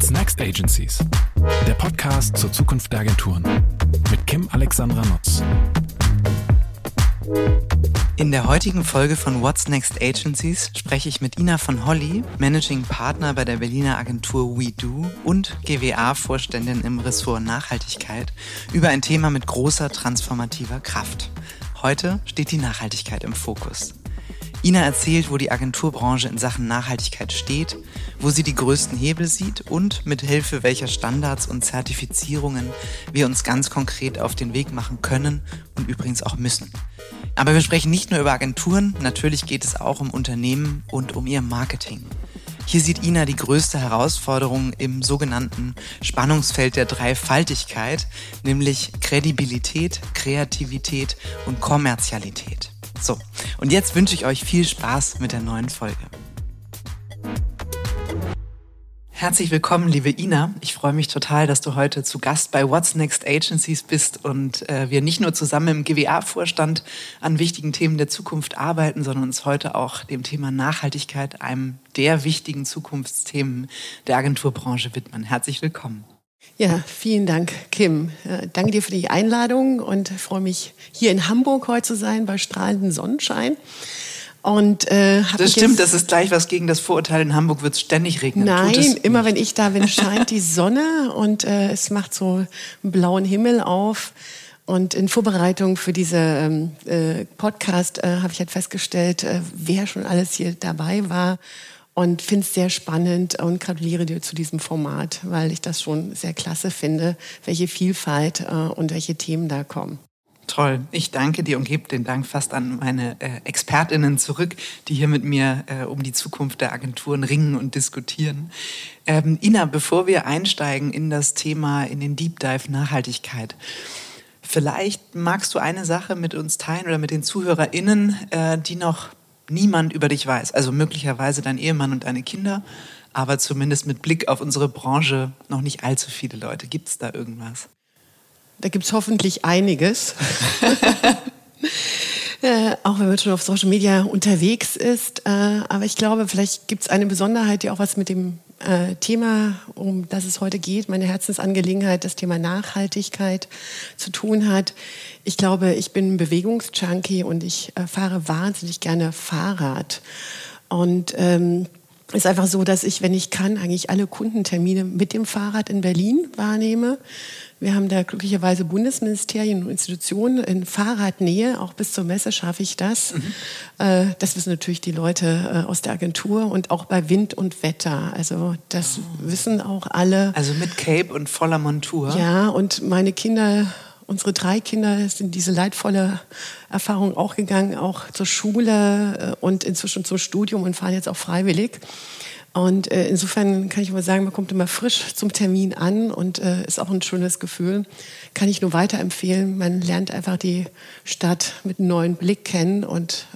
What's Next Agencies? Der Podcast zur Zukunft der Agenturen mit Kim Alexandra Nutz. In der heutigen Folge von What's Next Agencies spreche ich mit Ina von Holly, Managing Partner bei der Berliner Agentur WeDo und GWA-Vorständin im Ressort Nachhaltigkeit, über ein Thema mit großer transformativer Kraft. Heute steht die Nachhaltigkeit im Fokus. Ina erzählt, wo die Agenturbranche in Sachen Nachhaltigkeit steht, wo sie die größten Hebel sieht und mit Hilfe welcher Standards und Zertifizierungen wir uns ganz konkret auf den Weg machen können und übrigens auch müssen. Aber wir sprechen nicht nur über Agenturen, natürlich geht es auch um Unternehmen und um ihr Marketing. Hier sieht Ina die größte Herausforderung im sogenannten Spannungsfeld der Dreifaltigkeit, nämlich Kredibilität, Kreativität und Kommerzialität. So, und jetzt wünsche ich euch viel Spaß mit der neuen Folge. Herzlich willkommen, liebe Ina. Ich freue mich total, dass du heute zu Gast bei What's Next Agencies bist und äh, wir nicht nur zusammen im GWA-Vorstand an wichtigen Themen der Zukunft arbeiten, sondern uns heute auch dem Thema Nachhaltigkeit, einem der wichtigen Zukunftsthemen der Agenturbranche widmen. Herzlich willkommen. Ja, vielen Dank, Kim. Äh, danke dir für die Einladung und freue mich, hier in Hamburg heute zu sein bei strahlendem Sonnenschein. Und, äh, das stimmt, das ist gleich was gegen das Vorurteil, in Hamburg wird es ständig regnen. Nein, immer wenn ich da bin, scheint die Sonne und äh, es macht so einen blauen Himmel auf. Und in Vorbereitung für diese ähm, äh, Podcast äh, habe ich halt festgestellt, äh, wer schon alles hier dabei war und finde es sehr spannend und gratuliere dir zu diesem Format, weil ich das schon sehr klasse finde, welche Vielfalt äh, und welche Themen da kommen. Toll. Ich danke dir und gebe den Dank fast an meine äh, Expertinnen zurück, die hier mit mir äh, um die Zukunft der Agenturen ringen und diskutieren. Ähm, Ina, bevor wir einsteigen in das Thema, in den Deep Dive Nachhaltigkeit, vielleicht magst du eine Sache mit uns teilen oder mit den ZuhörerInnen, äh, die noch niemand über dich weiß. Also möglicherweise dein Ehemann und deine Kinder, aber zumindest mit Blick auf unsere Branche noch nicht allzu viele Leute. Gibt es da irgendwas? Da gibt es hoffentlich einiges. äh, auch wenn man schon auf Social Media unterwegs ist. Äh, aber ich glaube, vielleicht gibt es eine Besonderheit, die auch was mit dem äh, Thema, um das es heute geht, meine Herzensangelegenheit, das Thema Nachhaltigkeit zu tun hat. Ich glaube, ich bin Bewegungsjunkie und ich äh, fahre wahnsinnig gerne Fahrrad. Und ähm, ist einfach so, dass ich, wenn ich kann, eigentlich alle Kundentermine mit dem Fahrrad in Berlin wahrnehme. Wir haben da glücklicherweise Bundesministerien und Institutionen in Fahrradnähe. Auch bis zur Messe schaffe ich das. Mhm. Äh, das wissen natürlich die Leute äh, aus der Agentur und auch bei Wind und Wetter. Also das oh. wissen auch alle. Also mit Cape und voller Montur. Ja, und meine Kinder unsere drei Kinder sind diese leidvolle Erfahrung auch gegangen, auch zur Schule äh, und inzwischen zum Studium und fahren jetzt auch freiwillig. Und äh, insofern kann ich mal sagen, man kommt immer frisch zum Termin an und äh, ist auch ein schönes Gefühl. Kann ich nur weiterempfehlen. Man lernt einfach die Stadt mit einem neuen Blick kennen und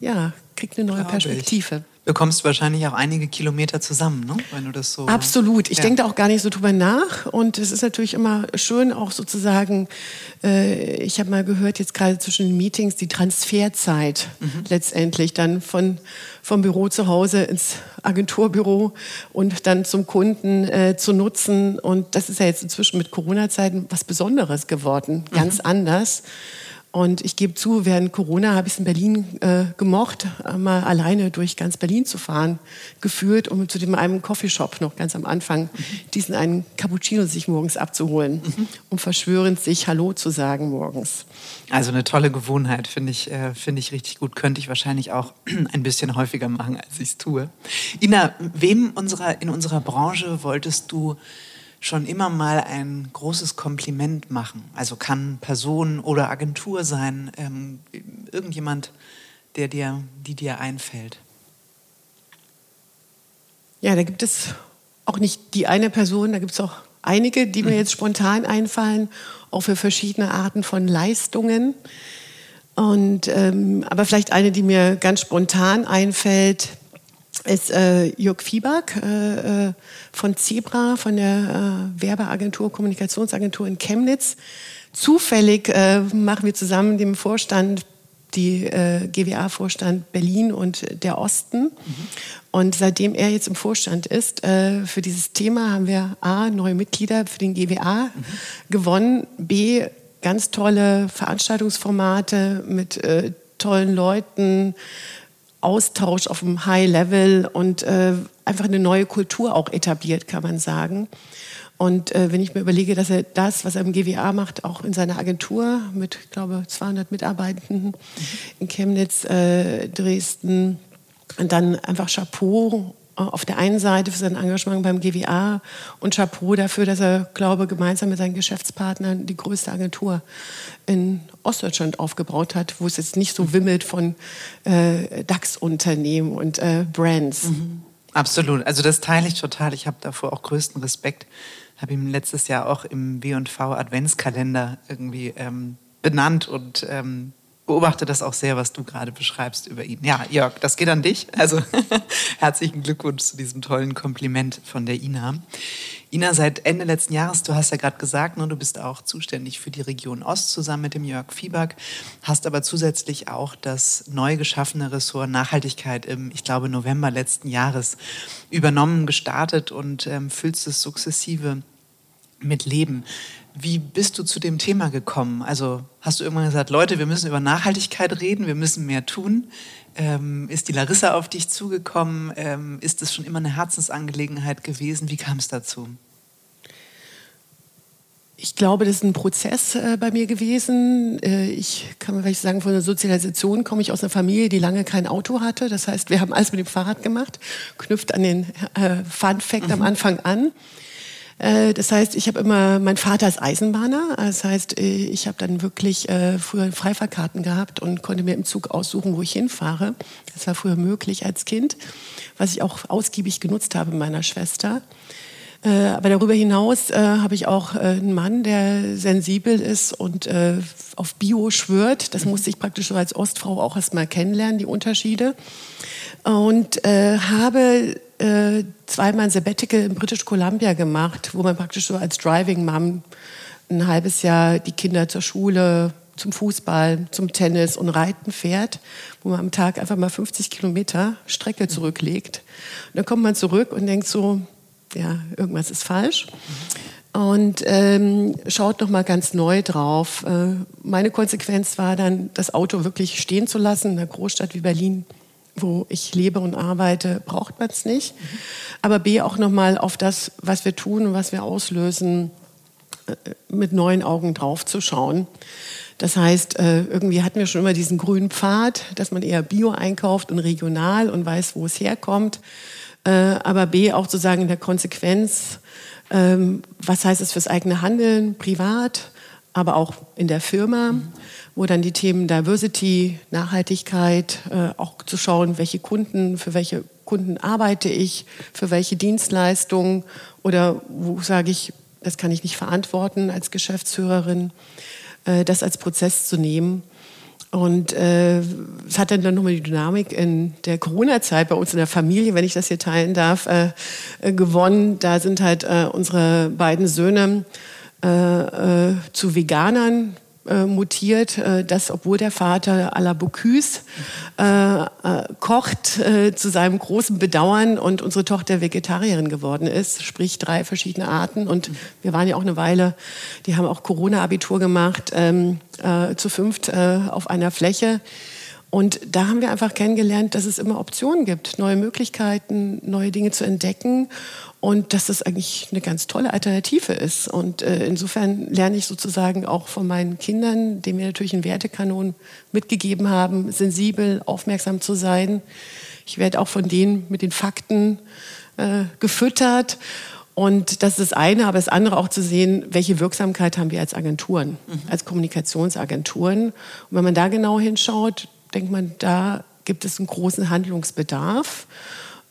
ja, kriegt eine neue Perspektive. Ich bekommst wahrscheinlich auch einige Kilometer zusammen, ne? wenn du das so. Absolut. Ich ja. denke da auch gar nicht so drüber nach. Und es ist natürlich immer schön, auch sozusagen, äh, ich habe mal gehört, jetzt gerade zwischen den Meetings, die Transferzeit mhm. letztendlich dann von, vom Büro zu Hause ins Agenturbüro und dann zum Kunden äh, zu nutzen. Und das ist ja jetzt inzwischen mit Corona-Zeiten was Besonderes geworden, ganz mhm. anders. Und ich gebe zu, während Corona habe ich es in Berlin äh, gemocht, mal alleine durch ganz Berlin zu fahren, geführt, um zu dem einen Coffeeshop noch ganz am Anfang diesen einen Cappuccino sich morgens abzuholen, mhm. um verschwörend sich Hallo zu sagen morgens. Also eine tolle Gewohnheit, finde ich, äh, finde ich richtig gut. Könnte ich wahrscheinlich auch ein bisschen häufiger machen, als ich es tue. Ina, wem unserer, in unserer Branche wolltest du schon immer mal ein großes Kompliment machen. Also kann Person oder Agentur sein, ähm, irgendjemand, der dir, die dir einfällt. Ja, da gibt es auch nicht die eine Person, da gibt es auch einige, die mir jetzt spontan einfallen, auch für verschiedene Arten von Leistungen. Und, ähm, aber vielleicht eine, die mir ganz spontan einfällt, ist äh, Jörg Fieback äh, äh, von Zebra, von der äh, Werbeagentur, Kommunikationsagentur in Chemnitz. Zufällig äh, machen wir zusammen dem Vorstand die äh, GWA-Vorstand Berlin und der Osten. Mhm. Und seitdem er jetzt im Vorstand ist, äh, für dieses Thema haben wir A, neue Mitglieder für den GWA mhm. gewonnen, B, ganz tolle Veranstaltungsformate mit äh, tollen Leuten, Austausch auf einem High Level und äh, einfach eine neue Kultur auch etabliert, kann man sagen. Und äh, wenn ich mir überlege, dass er das, was er im GWA macht, auch in seiner Agentur mit, ich glaube, 200 Mitarbeitenden in Chemnitz, äh, Dresden, und dann einfach Chapeau auf der einen Seite für sein Engagement beim GWA und Chapeau dafür, dass er, glaube gemeinsam mit seinen Geschäftspartnern die größte Agentur in Ostdeutschland aufgebaut hat, wo es jetzt nicht so wimmelt von äh, DAX-Unternehmen und äh, Brands. Mhm. Absolut. Also das teile ich total. Ich habe davor auch größten Respekt habe ihn letztes Jahr auch im W&V Adventskalender irgendwie ähm, benannt und ähm, beobachte das auch sehr, was du gerade beschreibst über ihn. Ja, Jörg, das geht an dich. Also herzlichen Glückwunsch zu diesem tollen Kompliment von der Ina. Ina, seit Ende letzten Jahres, du hast ja gerade gesagt, ne, du bist auch zuständig für die Region Ost zusammen mit dem Jörg Fieback, hast aber zusätzlich auch das neu geschaffene Ressort Nachhaltigkeit im, ich glaube, November letzten Jahres übernommen, gestartet und ähm, füllst es sukzessive mit Leben. Wie bist du zu dem Thema gekommen? Also hast du irgendwann gesagt, Leute, wir müssen über Nachhaltigkeit reden, wir müssen mehr tun? Ähm, ist die Larissa auf dich zugekommen? Ähm, ist es schon immer eine Herzensangelegenheit gewesen? Wie kam es dazu? Ich glaube, das ist ein Prozess äh, bei mir gewesen. Äh, ich kann mal vielleicht sagen, von der Sozialisation komme ich aus einer Familie, die lange kein Auto hatte. Das heißt, wir haben alles mit dem Fahrrad gemacht, knüpft an den äh, Fun Fact mhm. am Anfang an. Äh, das heißt, ich habe immer, mein Vater ist Eisenbahner, das heißt, äh, ich habe dann wirklich äh, früher Freifahrkarten gehabt und konnte mir im Zug aussuchen, wo ich hinfahre. Das war früher möglich als Kind, was ich auch ausgiebig genutzt habe mit meiner Schwester. Aber darüber hinaus habe ich auch einen Mann, der sensibel ist und auf Bio schwört. Das musste ich praktisch als Ostfrau auch erst mal kennenlernen, die Unterschiede. Und habe äh, zweimal ein Sabbatical in British Columbia gemacht, wo man praktisch so als Driving Mom ein halbes Jahr die Kinder zur Schule, zum Fußball, zum Tennis und Reiten fährt, wo man am Tag einfach mal 50 Kilometer Strecke zurücklegt. Und dann kommt man zurück und denkt so, ja, irgendwas ist falsch. Und ähm, schaut noch mal ganz neu drauf. Äh, meine Konsequenz war dann, das Auto wirklich stehen zu lassen in einer Großstadt wie Berlin wo ich lebe und arbeite, braucht man es nicht. Aber B, auch nochmal auf das, was wir tun und was wir auslösen, äh, mit neuen Augen draufzuschauen. Das heißt, äh, irgendwie hatten wir schon immer diesen grünen Pfad, dass man eher Bio einkauft und regional und weiß, wo es herkommt. Äh, aber B, auch zu sagen in der Konsequenz, ähm, was heißt es fürs eigene Handeln, privat, aber auch in der Firma. Mhm wo dann die Themen Diversity, Nachhaltigkeit, äh, auch zu schauen, welche Kunden, für welche Kunden arbeite ich, für welche Dienstleistungen oder wo sage ich, das kann ich nicht verantworten als Geschäftsführerin, äh, das als Prozess zu nehmen. Und äh, es hat dann nochmal die Dynamik in der Corona-Zeit bei uns in der Familie, wenn ich das hier teilen darf, äh, äh gewonnen. Da sind halt äh, unsere beiden Söhne äh, zu Veganern äh, mutiert, äh, dass obwohl der Vater à la Bocuse äh, äh, kocht, äh, zu seinem großen Bedauern und unsere Tochter Vegetarierin geworden ist, sprich drei verschiedene Arten. Und wir waren ja auch eine Weile, die haben auch Corona-Abitur gemacht, ähm, äh, zu fünft auf einer Fläche. Und da haben wir einfach kennengelernt, dass es immer Optionen gibt, neue Möglichkeiten, neue Dinge zu entdecken und dass das eigentlich eine ganz tolle Alternative ist. Und äh, insofern lerne ich sozusagen auch von meinen Kindern, denen wir natürlich einen Wertekanon mitgegeben haben, sensibel, aufmerksam zu sein. Ich werde auch von denen mit den Fakten äh, gefüttert. Und das ist das eine, aber das andere auch zu sehen, welche Wirksamkeit haben wir als Agenturen, mhm. als Kommunikationsagenturen. Und wenn man da genau hinschaut, denkt man, da gibt es einen großen Handlungsbedarf.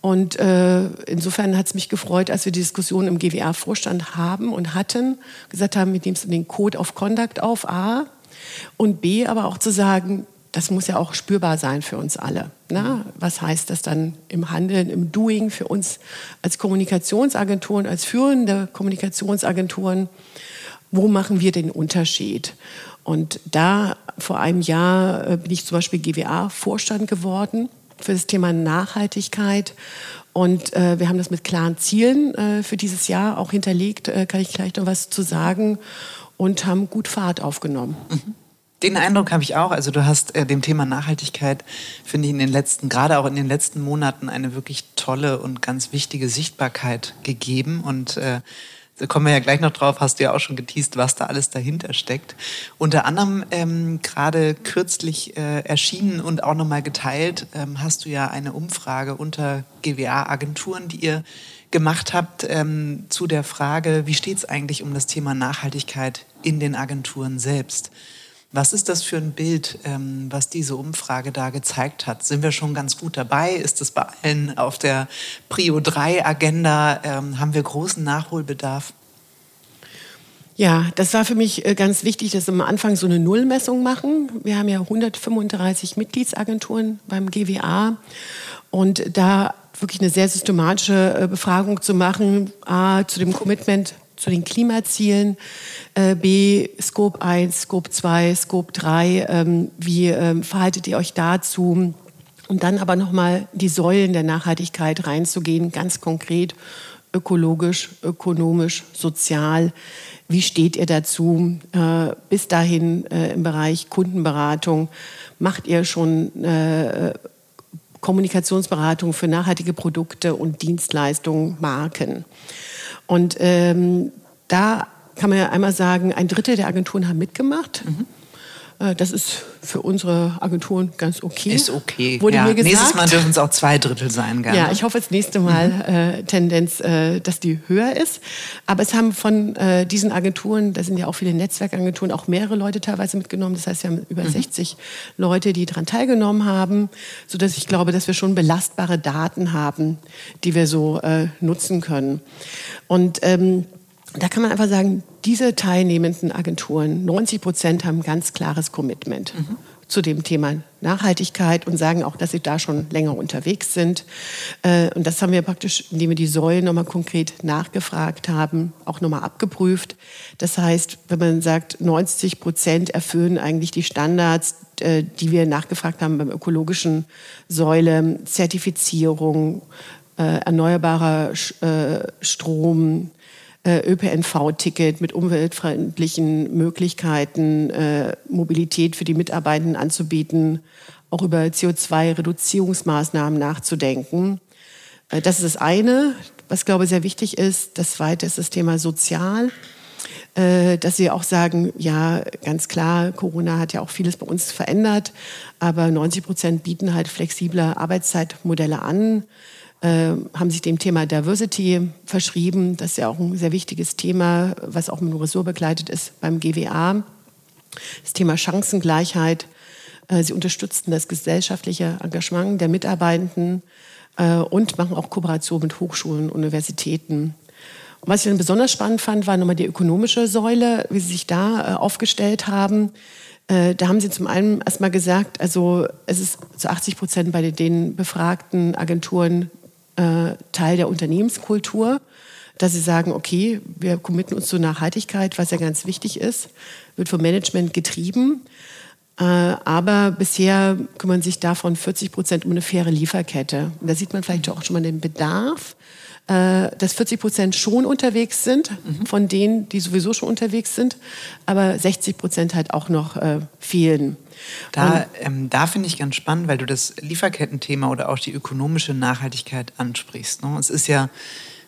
Und äh, insofern hat es mich gefreut, als wir die Diskussion im GWA-Vorstand haben und hatten, gesagt haben, wir nehmen den Code of Conduct auf, A, und B, aber auch zu sagen, das muss ja auch spürbar sein für uns alle. Na? Was heißt das dann im Handeln, im Doing für uns als Kommunikationsagenturen, als führende Kommunikationsagenturen? Wo machen wir den Unterschied? Und da vor einem Jahr äh, bin ich zum Beispiel GWA-Vorstand geworden für das Thema Nachhaltigkeit. Und äh, wir haben das mit klaren Zielen äh, für dieses Jahr auch hinterlegt, äh, kann ich gleich noch was zu sagen, und haben gut Fahrt aufgenommen. Mhm. Den Eindruck habe ich auch. Also du hast äh, dem Thema Nachhaltigkeit, finde ich, in den letzten, gerade auch in den letzten Monaten eine wirklich tolle und ganz wichtige Sichtbarkeit gegeben. Und äh, da kommen wir ja gleich noch drauf, hast du ja auch schon geteased, was da alles dahinter steckt. Unter anderem ähm, gerade kürzlich äh, erschienen und auch nochmal geteilt, ähm, hast du ja eine Umfrage unter GWA-Agenturen, die ihr gemacht habt ähm, zu der Frage, wie steht es eigentlich um das Thema Nachhaltigkeit in den Agenturen selbst? Was ist das für ein Bild, ähm, was diese Umfrage da gezeigt hat? Sind wir schon ganz gut dabei? Ist es bei allen auf der Prio 3 Agenda? Ähm, haben wir großen Nachholbedarf? Ja, das war für mich äh, ganz wichtig, dass wir am Anfang so eine Nullmessung machen. Wir haben ja 135 Mitgliedsagenturen beim GWA und da wirklich eine sehr systematische äh, Befragung zu machen, A, zu dem Commitment zu den Klimazielen, äh, B, Scope 1, Scope 2, Scope 3, ähm, wie ähm, verhaltet ihr euch dazu? Und dann aber nochmal die Säulen der Nachhaltigkeit reinzugehen, ganz konkret ökologisch, ökonomisch, sozial. Wie steht ihr dazu? Äh, bis dahin äh, im Bereich Kundenberatung macht ihr schon äh, Kommunikationsberatung für nachhaltige Produkte und Dienstleistungen, Marken. Und ähm, da kann man ja einmal sagen, ein Drittel der Agenturen haben mitgemacht. Mhm. Äh, das ist für unsere Agenturen ganz okay. Ist okay. Wurde ja. mir gesagt. Nächstes Mal dürfen es auch zwei Drittel sein. Gerne. Ja, ich hoffe das nächste Mal mhm. äh, Tendenz, äh, dass die höher ist. Aber es haben von äh, diesen Agenturen, da sind ja auch viele Netzwerkagenturen, auch mehrere Leute teilweise mitgenommen. Das heißt, wir haben über mhm. 60 Leute, die daran teilgenommen haben, sodass ich glaube, dass wir schon belastbare Daten haben, die wir so äh, nutzen können. Und ähm, da kann man einfach sagen, diese teilnehmenden Agenturen, 90 Prozent haben ganz klares Commitment mhm. zu dem Thema Nachhaltigkeit und sagen auch, dass sie da schon länger unterwegs sind. Äh, und das haben wir praktisch, indem wir die Säulen nochmal konkret nachgefragt haben, auch nochmal abgeprüft. Das heißt, wenn man sagt, 90 Prozent erfüllen eigentlich die Standards, äh, die wir nachgefragt haben beim ökologischen Säule, Zertifizierung, äh, erneuerbarer Strom, ÖPNV-Ticket mit umweltfreundlichen Möglichkeiten, äh, Mobilität für die Mitarbeitenden anzubieten, auch über CO2-Reduzierungsmaßnahmen nachzudenken. Äh, das ist das eine, was glaube ich sehr wichtig ist. Das zweite ist das Thema Sozial dass sie auch sagen, ja, ganz klar, Corona hat ja auch vieles bei uns verändert, aber 90 Prozent bieten halt flexible Arbeitszeitmodelle an. Äh, haben sich dem Thema Diversity verschrieben. Das ist ja auch ein sehr wichtiges Thema, was auch mit dem Ressort begleitet ist beim GWA. Das Thema Chancengleichheit. Äh, sie unterstützen das gesellschaftliche Engagement der Mitarbeitenden äh, und machen auch Kooperation mit Hochschulen, Universitäten. Und was ich dann besonders spannend fand, war nochmal die ökonomische Säule, wie sie sich da aufgestellt haben. Da haben Sie zum einen erstmal gesagt, also es ist zu 80 Prozent bei den befragten Agenturen äh, Teil der Unternehmenskultur, dass sie sagen, okay, wir committen uns zur Nachhaltigkeit, was ja ganz wichtig ist, wird vom Management getrieben. Äh, aber bisher kümmern sich davon 40 Prozent um eine faire Lieferkette. Und da sieht man vielleicht auch schon mal den Bedarf, dass 40 Prozent schon unterwegs sind, mhm. von denen, die sowieso schon unterwegs sind, aber 60 Prozent halt auch noch äh, fehlen. Da, ähm, da finde ich ganz spannend, weil du das Lieferkettenthema oder auch die ökonomische Nachhaltigkeit ansprichst. Ne? Es ist ja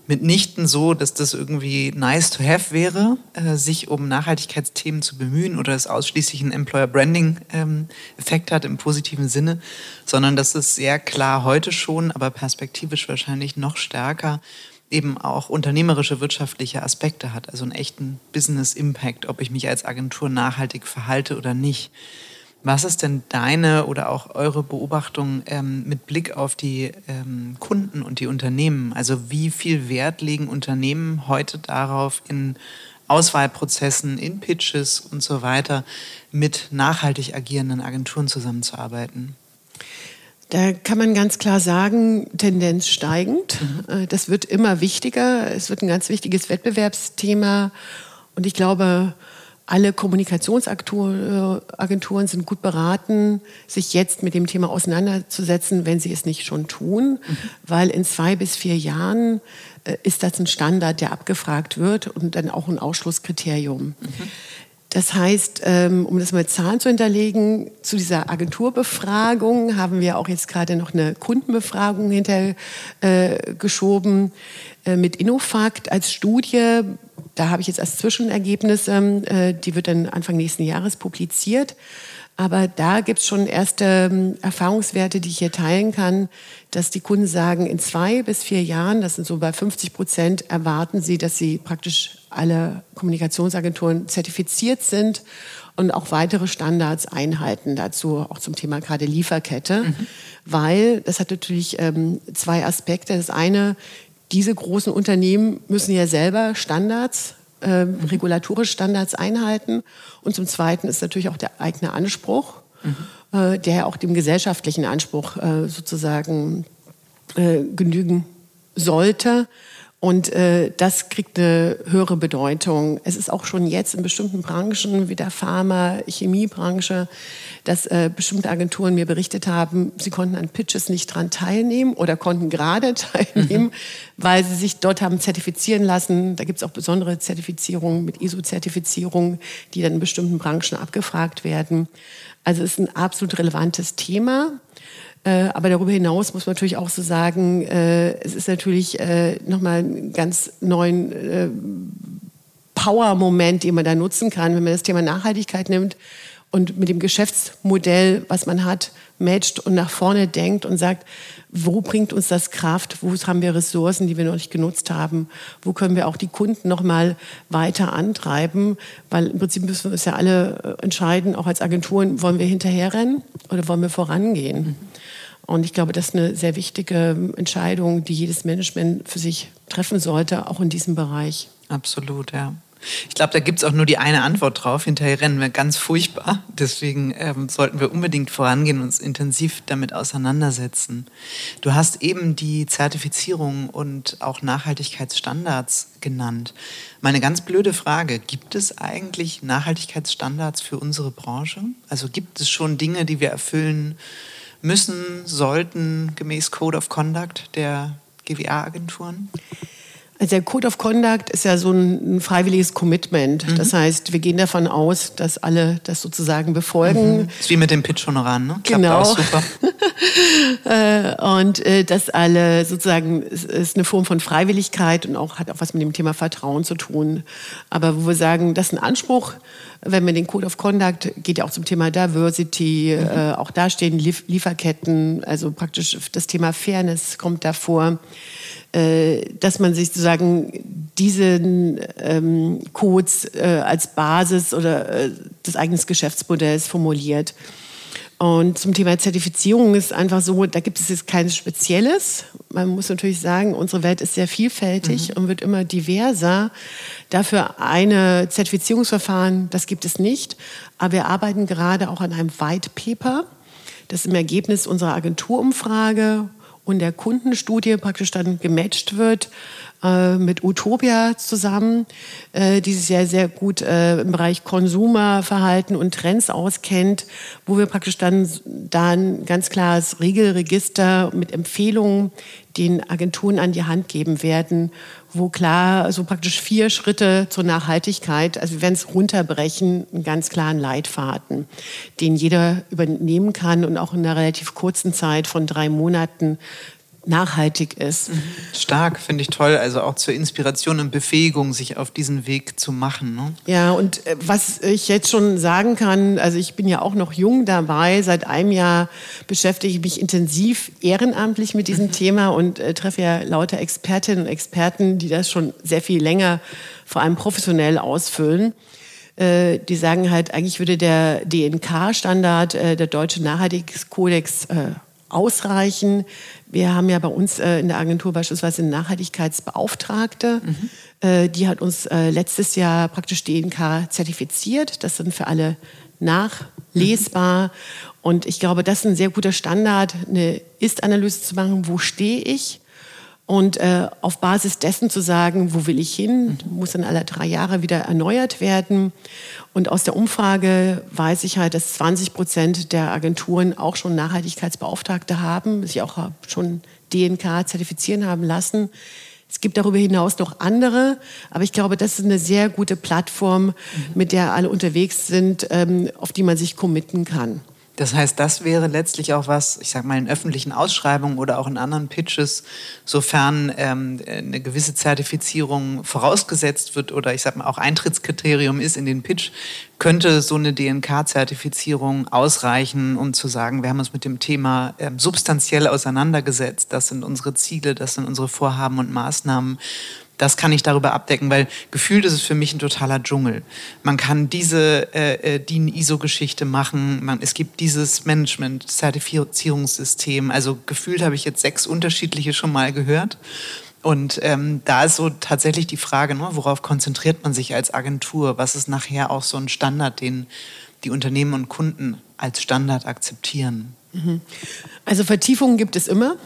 mitnichten so, dass das irgendwie nice to have wäre, äh, sich um Nachhaltigkeitsthemen zu bemühen oder es ausschließlich einen Employer Branding ähm, Effekt hat im positiven Sinne, sondern dass es sehr klar heute schon, aber perspektivisch wahrscheinlich noch stärker eben auch unternehmerische wirtschaftliche Aspekte hat, also einen echten Business Impact, ob ich mich als Agentur nachhaltig verhalte oder nicht. Was ist denn deine oder auch eure Beobachtung ähm, mit Blick auf die ähm, Kunden und die Unternehmen? Also wie viel Wert legen Unternehmen heute darauf, in Auswahlprozessen, in Pitches und so weiter mit nachhaltig agierenden Agenturen zusammenzuarbeiten? Da kann man ganz klar sagen, Tendenz steigend. Mhm. Äh, das wird immer wichtiger. Es wird ein ganz wichtiges Wettbewerbsthema. Und ich glaube, alle Kommunikationsagenturen sind gut beraten, sich jetzt mit dem Thema auseinanderzusetzen, wenn sie es nicht schon tun, mhm. weil in zwei bis vier Jahren äh, ist das ein Standard, der abgefragt wird und dann auch ein Ausschlusskriterium. Mhm. Das heißt, ähm, um das mal Zahlen zu hinterlegen, zu dieser Agenturbefragung haben wir auch jetzt gerade noch eine Kundenbefragung hintergeschoben äh, mit Innofakt als Studie da habe ich jetzt als Zwischenergebnisse, äh, die wird dann Anfang nächsten Jahres publiziert. Aber da gibt es schon erste ähm, Erfahrungswerte, die ich hier teilen kann, dass die Kunden sagen, in zwei bis vier Jahren, das sind so bei 50 Prozent, erwarten sie, dass sie praktisch alle Kommunikationsagenturen zertifiziert sind und auch weitere Standards einhalten dazu, auch zum Thema gerade Lieferkette. Mhm. Weil das hat natürlich ähm, zwei Aspekte. Das eine, diese großen Unternehmen müssen ja selber Standards, äh, mhm. regulatorische Standards einhalten. Und zum Zweiten ist natürlich auch der eigene Anspruch, mhm. äh, der auch dem gesellschaftlichen Anspruch äh, sozusagen äh, genügen sollte. Und äh, das kriegt eine höhere Bedeutung. Es ist auch schon jetzt in bestimmten Branchen wie der Pharma, Chemiebranche, dass äh, bestimmte Agenturen mir berichtet haben, sie konnten an Pitches nicht dran teilnehmen oder konnten gerade teilnehmen, mhm. weil sie sich dort haben zertifizieren lassen. Da gibt es auch besondere Zertifizierungen mit ISO-Zertifizierungen, die dann in bestimmten Branchen abgefragt werden. Also es ist ein absolut relevantes Thema. Äh, aber darüber hinaus muss man natürlich auch so sagen, äh, es ist natürlich äh, nochmal ein ganz neuen äh, Power-Moment, den man da nutzen kann, wenn man das Thema Nachhaltigkeit nimmt und mit dem Geschäftsmodell, was man hat, matcht und nach vorne denkt und sagt, wo bringt uns das Kraft, wo haben wir Ressourcen, die wir noch nicht genutzt haben, wo können wir auch die Kunden noch mal weiter antreiben, weil im Prinzip müssen wir uns ja alle äh, entscheiden, auch als Agenturen, wollen wir hinterherrennen oder wollen wir vorangehen? Und ich glaube, das ist eine sehr wichtige Entscheidung, die jedes Management für sich treffen sollte, auch in diesem Bereich. Absolut, ja. Ich glaube, da gibt es auch nur die eine Antwort drauf. Hinterher rennen wir ganz furchtbar. Deswegen ähm, sollten wir unbedingt vorangehen und uns intensiv damit auseinandersetzen. Du hast eben die Zertifizierung und auch Nachhaltigkeitsstandards genannt. Meine ganz blöde Frage, gibt es eigentlich Nachhaltigkeitsstandards für unsere Branche? Also gibt es schon Dinge, die wir erfüllen müssen, sollten gemäß Code of Conduct der GWA-Agenturen? Also der Code of Conduct ist ja so ein, freiwilliges Commitment. Mhm. Das heißt, wir gehen davon aus, dass alle das sozusagen befolgen. Mhm. ist wie mit dem Pitch-Honoraren, ne? Klappt genau. super. Äh, und äh, dass alle sozusagen, es ist eine Form von Freiwilligkeit und auch hat auch was mit dem Thema Vertrauen zu tun. Aber wo wir sagen, das ist ein Anspruch, wenn man den Code of Conduct geht ja auch zum Thema Diversity, mhm. äh, auch da stehen Lieferketten, also praktisch das Thema Fairness kommt davor. Äh, dass man sich sozusagen diesen ähm, Codes äh, als Basis oder äh, des eigenen Geschäftsmodells formuliert. Und zum Thema Zertifizierung ist einfach so, da gibt es jetzt kein Spezielles. Man muss natürlich sagen, unsere Welt ist sehr vielfältig mhm. und wird immer diverser. Dafür eine Zertifizierungsverfahren, das gibt es nicht. Aber wir arbeiten gerade auch an einem White Paper. Das im Ergebnis unserer Agenturumfrage und der Kundenstudie praktisch dann gematcht wird äh, mit Utopia zusammen, äh, die sich ja sehr gut äh, im Bereich Konsumerverhalten und Trends auskennt, wo wir praktisch dann, dann ganz klares Regelregister mit Empfehlungen den Agenturen an die Hand geben werden, wo klar so praktisch vier Schritte zur Nachhaltigkeit, also wir werden es runterbrechen, einen ganz klaren Leitfaden, den jeder übernehmen kann und auch in einer relativ kurzen Zeit von drei Monaten nachhaltig ist. Stark, finde ich toll. Also auch zur Inspiration und Befähigung, sich auf diesen Weg zu machen. Ne? Ja, und äh, was ich jetzt schon sagen kann, also ich bin ja auch noch jung dabei. Seit einem Jahr beschäftige ich mich intensiv ehrenamtlich mit diesem mhm. Thema und äh, treffe ja lauter Expertinnen und Experten, die das schon sehr viel länger, vor allem professionell ausfüllen äh, die sagen halt, eigentlich würde der DNK-Standard, äh, der Deutsche Nachhaltigkeitskodex, ausreichen. Wir haben ja bei uns äh, in der Agentur beispielsweise eine Nachhaltigkeitsbeauftragte. Mhm. Äh, die hat uns äh, letztes Jahr praktisch DNK zertifiziert. Das sind für alle nachlesbar. Mhm. Und ich glaube, das ist ein sehr guter Standard, eine Ist-Analyse zu machen. Wo stehe ich? Und äh, auf Basis dessen zu sagen, wo will ich hin, muss dann alle drei Jahre wieder erneuert werden. Und aus der Umfrage weiß ich halt, dass 20 Prozent der Agenturen auch schon Nachhaltigkeitsbeauftragte haben, sich auch schon DNK zertifizieren haben lassen. Es gibt darüber hinaus noch andere, aber ich glaube, das ist eine sehr gute Plattform, mit der alle unterwegs sind, ähm, auf die man sich committen kann. Das heißt, das wäre letztlich auch was, ich sage mal, in öffentlichen Ausschreibungen oder auch in anderen Pitches, sofern ähm, eine gewisse Zertifizierung vorausgesetzt wird oder ich sage mal auch Eintrittskriterium ist in den Pitch, könnte so eine DNK-Zertifizierung ausreichen, um zu sagen, wir haben uns mit dem Thema ähm, substanziell auseinandergesetzt. Das sind unsere Ziele, das sind unsere Vorhaben und Maßnahmen das kann ich darüber abdecken, weil gefühlt ist es für mich ein totaler Dschungel. Man kann diese äh, äh DIN-ISO-Geschichte machen, man, es gibt dieses Management-Zertifizierungssystem. Also gefühlt habe ich jetzt sechs unterschiedliche schon mal gehört. Und ähm, da ist so tatsächlich die Frage, ne, worauf konzentriert man sich als Agentur? Was ist nachher auch so ein Standard, den die Unternehmen und Kunden als Standard akzeptieren? Also Vertiefungen gibt es immer,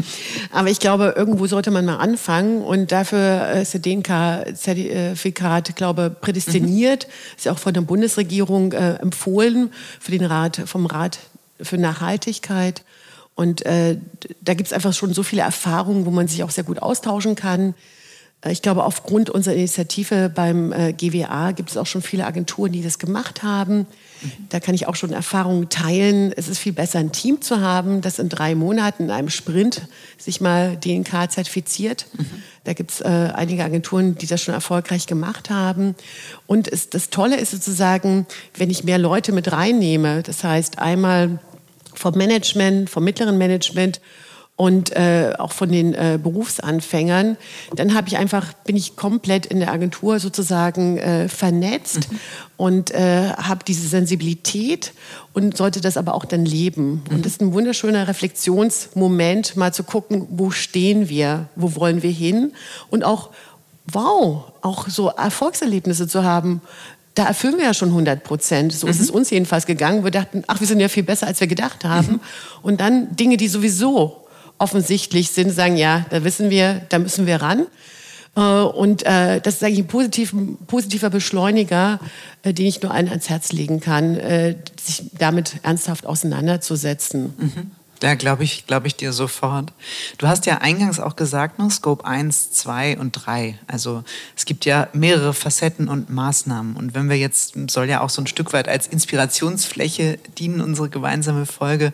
aber ich glaube, irgendwo sollte man mal anfangen und dafür ist der DNK-Zertifikat, glaube prädestiniert, mhm. ist auch von der Bundesregierung äh, empfohlen für den Rat, vom Rat für Nachhaltigkeit. Und äh, da gibt es einfach schon so viele Erfahrungen, wo man sich auch sehr gut austauschen kann. Äh, ich glaube, aufgrund unserer Initiative beim äh, GWA gibt es auch schon viele Agenturen, die das gemacht haben. Da kann ich auch schon Erfahrungen teilen. Es ist viel besser, ein Team zu haben, das in drei Monaten in einem Sprint sich mal DNK zertifiziert. Mhm. Da gibt es äh, einige Agenturen, die das schon erfolgreich gemacht haben. Und es, das Tolle ist sozusagen, wenn ich mehr Leute mit reinnehme, das heißt einmal vom Management, vom mittleren Management und äh, auch von den äh, Berufsanfängern, dann habe ich einfach bin ich komplett in der Agentur sozusagen äh, vernetzt mhm. und äh, habe diese Sensibilität und sollte das aber auch dann leben. Mhm. Und das ist ein wunderschöner Reflexionsmoment, mal zu gucken, wo stehen wir, wo wollen wir hin und auch wow, auch so Erfolgserlebnisse zu haben, da erfüllen wir ja schon 100 Prozent. So mhm. ist es uns jedenfalls gegangen. Wir dachten, ach, wir sind ja viel besser, als wir gedacht haben. Mhm. Und dann Dinge, die sowieso offensichtlich sind, sagen, ja, da wissen wir, da müssen wir ran. Äh, und äh, das ist eigentlich ein positiv, positiver Beschleuniger, äh, den ich nur allen ans Herz legen kann, sich damit ernsthaft auseinanderzusetzen. Mhm. Da glaube ich, glaube ich dir sofort. Du hast ja eingangs auch gesagt, ne, Scope 1, 2 und 3. Also es gibt ja mehrere Facetten und Maßnahmen. Und wenn wir jetzt, soll ja auch so ein Stück weit als Inspirationsfläche dienen, unsere gemeinsame Folge,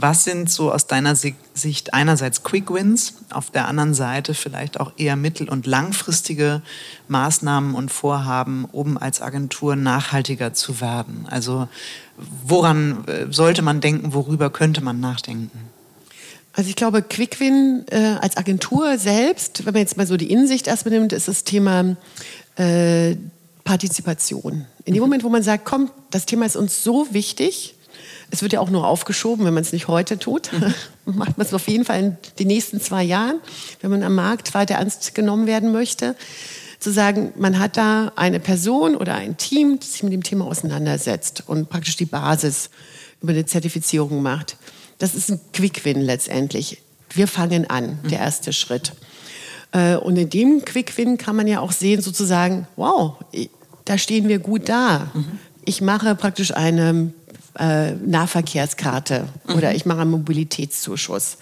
was sind so aus deiner Sicht einerseits Quick Wins, auf der anderen Seite vielleicht auch eher mittel- und langfristige Maßnahmen und Vorhaben, um als Agentur nachhaltiger zu werden? Also woran äh, sollte man denken, worüber könnte man nachdenken? Also ich glaube, Quickwin äh, als Agentur selbst, wenn man jetzt mal so die Insicht erstmal nimmt, ist das Thema äh, Partizipation. In dem mhm. Moment, wo man sagt, komm, das Thema ist uns so wichtig, es wird ja auch nur aufgeschoben, wenn man es nicht heute tut. Macht man es auf jeden Fall in den nächsten zwei Jahren, wenn man am Markt weiter ernst genommen werden möchte. Zu sagen, man hat da eine Person oder ein Team, das sich mit dem Thema auseinandersetzt und praktisch die Basis über eine Zertifizierung macht. Das ist ein Quick-Win letztendlich. Wir fangen an, der mhm. erste Schritt. Äh, und in dem Quick-Win kann man ja auch sehen, sozusagen, wow, da stehen wir gut da. Mhm. Ich mache praktisch eine äh, Nahverkehrskarte mhm. oder ich mache einen Mobilitätszuschuss.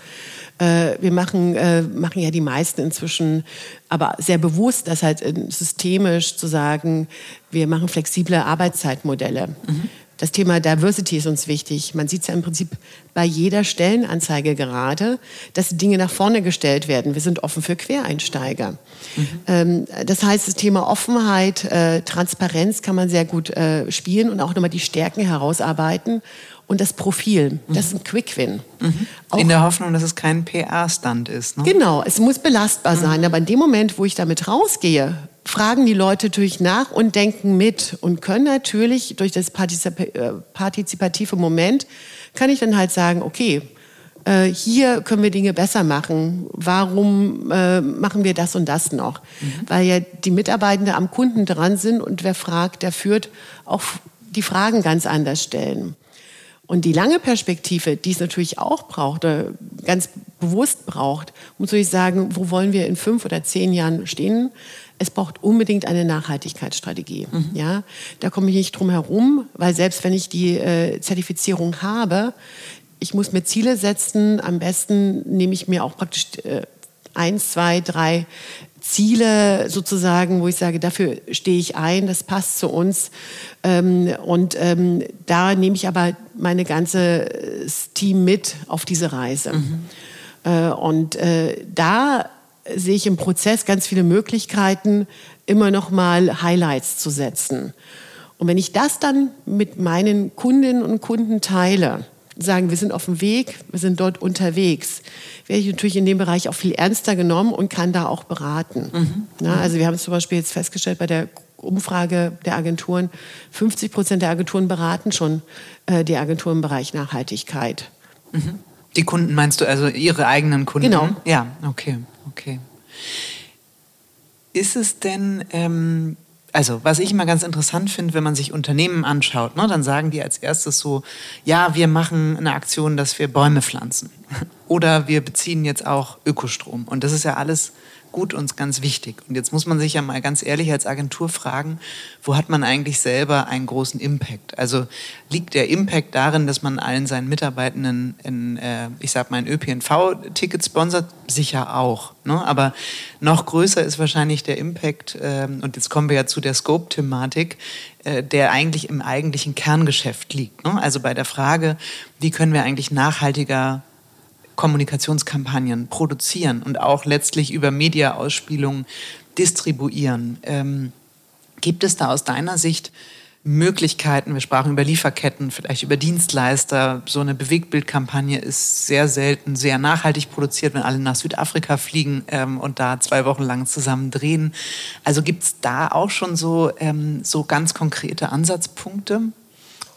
Äh, wir machen, äh, machen ja die meisten inzwischen, aber sehr bewusst, das halt systemisch zu sagen, wir machen flexible Arbeitszeitmodelle. Mhm. Das Thema Diversity ist uns wichtig. Man sieht es ja im Prinzip bei jeder Stellenanzeige gerade, dass Dinge nach vorne gestellt werden. Wir sind offen für Quereinsteiger. Mhm. Ähm, das heißt, das Thema Offenheit, äh, Transparenz kann man sehr gut äh, spielen und auch nochmal die Stärken herausarbeiten. Und das Profil, das ist ein Quick-Win. Mhm. In der Hoffnung, dass es kein PR-Stand ist. Ne? Genau, es muss belastbar mhm. sein. Aber in dem Moment, wo ich damit rausgehe, fragen die Leute natürlich nach und denken mit und können natürlich durch das äh, partizipative Moment, kann ich dann halt sagen, okay, äh, hier können wir Dinge besser machen. Warum äh, machen wir das und das noch? Mhm. Weil ja die Mitarbeitenden am Kunden dran sind und wer fragt, der führt, auch die Fragen ganz anders stellen. Und die lange Perspektive, die es natürlich auch braucht, oder ganz bewusst braucht, muss ich sagen, wo wollen wir in fünf oder zehn Jahren stehen? Es braucht unbedingt eine Nachhaltigkeitsstrategie. Mhm. Ja, da komme ich nicht drum herum, weil selbst wenn ich die äh, Zertifizierung habe, ich muss mir Ziele setzen. Am besten nehme ich mir auch praktisch äh, eins, zwei, drei Ziele sozusagen, wo ich sage, dafür stehe ich ein, das passt zu uns. Ähm, und ähm, da nehme ich aber meine ganze äh, Team mit auf diese Reise. Mhm. Äh, und äh, da sehe ich im Prozess ganz viele Möglichkeiten, immer noch mal Highlights zu setzen. Und wenn ich das dann mit meinen Kundinnen und Kunden teile, sagen, wir sind auf dem Weg, wir sind dort unterwegs, werde ich natürlich in dem Bereich auch viel ernster genommen und kann da auch beraten. Mhm. Na, also wir haben zum Beispiel jetzt festgestellt bei der Umfrage der Agenturen, 50 Prozent der Agenturen beraten schon äh, die Agenturen im Bereich Nachhaltigkeit. Mhm. Die Kunden meinst du also ihre eigenen Kunden? Genau. Ja, okay, okay. Ist es denn ähm, also was ich immer ganz interessant finde, wenn man sich Unternehmen anschaut, ne, dann sagen die als erstes so, ja, wir machen eine Aktion, dass wir Bäume pflanzen. Oder wir beziehen jetzt auch Ökostrom. Und das ist ja alles gut und ganz wichtig. Und jetzt muss man sich ja mal ganz ehrlich als Agentur fragen, wo hat man eigentlich selber einen großen Impact? Also liegt der Impact darin, dass man allen seinen Mitarbeitenden in, äh, ich sag mal, ein ÖPNV-Ticket sponsert? Sicher auch. Ne? Aber noch größer ist wahrscheinlich der Impact, äh, und jetzt kommen wir ja zu der Scope-Thematik, äh, der eigentlich im eigentlichen Kerngeschäft liegt. Ne? Also bei der Frage, wie können wir eigentlich nachhaltiger Kommunikationskampagnen produzieren und auch letztlich über Mediaausspielungen distribuieren. Ähm, gibt es da aus deiner Sicht Möglichkeiten, wir sprachen über Lieferketten, vielleicht über Dienstleister, so eine Bewegtbildkampagne ist sehr selten sehr nachhaltig produziert, wenn alle nach Südafrika fliegen ähm, und da zwei Wochen lang zusammen drehen. Also gibt es da auch schon so, ähm, so ganz konkrete Ansatzpunkte?